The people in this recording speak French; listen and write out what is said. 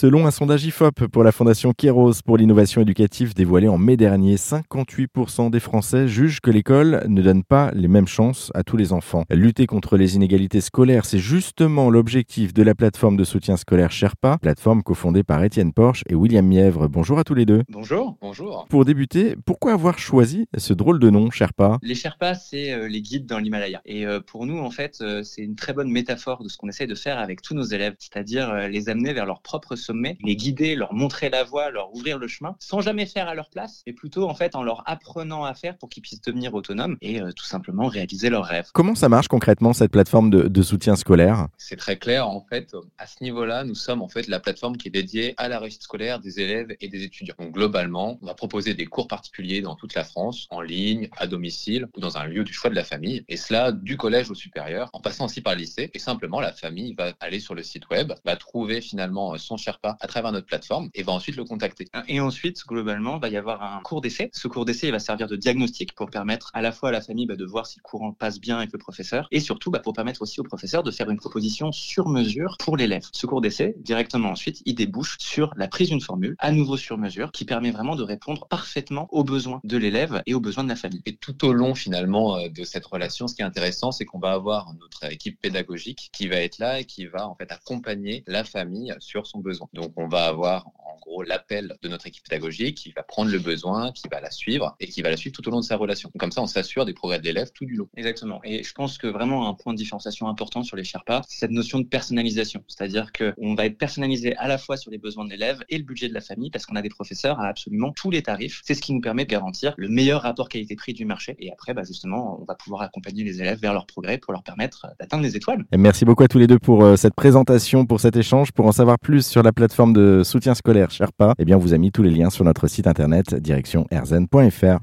Selon un sondage IFOP pour la Fondation Kéros pour l'innovation éducative dévoilé en mai dernier, 58% des Français jugent que l'école ne donne pas les mêmes chances à tous les enfants. Lutter contre les inégalités scolaires, c'est justement l'objectif de la plateforme de soutien scolaire Sherpa, plateforme cofondée par Étienne Porsche et William Mièvre. Bonjour à tous les deux. Bonjour, bonjour. Pour débuter, pourquoi avoir choisi ce drôle de nom, Sherpa? Les Sherpas, c'est euh, les guides dans l'Himalaya. Et euh, pour nous, en fait, euh, c'est une très bonne métaphore de ce qu'on essaie de faire avec tous nos élèves, c'est-à-dire les amener vers leur propre sommet, les guider, leur montrer la voie, leur ouvrir le chemin, sans jamais faire à leur place, mais plutôt en fait en leur apprenant à faire pour qu'ils puissent devenir autonomes et euh, tout simplement réaliser leurs rêves. Comment ça marche concrètement cette plateforme de, de soutien scolaire? C'est très clair en fait. À ce niveau-là, nous sommes en fait la plateforme qui est dédiée à la réussite scolaire des élèves et des étudiants. Donc globalement, on va proposer des cours particuliers dans toute la France, en ligne, à domicile ou dans un lieu du choix de la famille, et cela du collège au supérieur, en passant aussi par le lycée. Et simplement, la famille va aller sur le site web, va trouver finalement son À travers notre plateforme et va ensuite le contacter. Et ensuite, globalement, il va y avoir un cours d'essai. Ce cours d'essai va servir de diagnostic pour permettre à la fois à la famille bah, de voir si le courant passe bien avec le professeur et surtout bah, pour permettre aussi au professeur de faire une proposition sur mesure pour l'élève. Ce cours d'essai, directement ensuite, il débouche sur la prise d'une formule, à nouveau sur mesure, qui permet vraiment de répondre parfaitement aux besoins de l'élève et aux besoins de la famille. Et tout au long, finalement, euh, de cette relation, ce qui est intéressant, c'est qu'on va avoir notre équipe pédagogique qui va être là et qui va en fait accompagner la famille sur son besoin. Donc, on va avoir gros l'appel de notre équipe pédagogique qui va prendre le besoin, qui va la suivre et qui va la suivre tout au long de sa relation. Comme ça, on s'assure des progrès de l'élève tout du long. Exactement. Et je pense que vraiment un point de différenciation important sur les Sherpas, c'est cette notion de personnalisation. C'est-à-dire qu'on va être personnalisé à la fois sur les besoins de l'élève et le budget de la famille parce qu'on a des professeurs à absolument tous les tarifs. C'est ce qui nous permet de garantir le meilleur rapport qualité-prix du marché. Et après, bah, justement, on va pouvoir accompagner les élèves vers leur progrès pour leur permettre d'atteindre les étoiles. merci beaucoup à tous les deux pour euh, cette présentation, pour cet échange. Pour en savoir plus sur la plateforme de soutien scolaire Sherpa, eh bien, on vous a mis tous les liens sur notre site internet direction erzen.fr.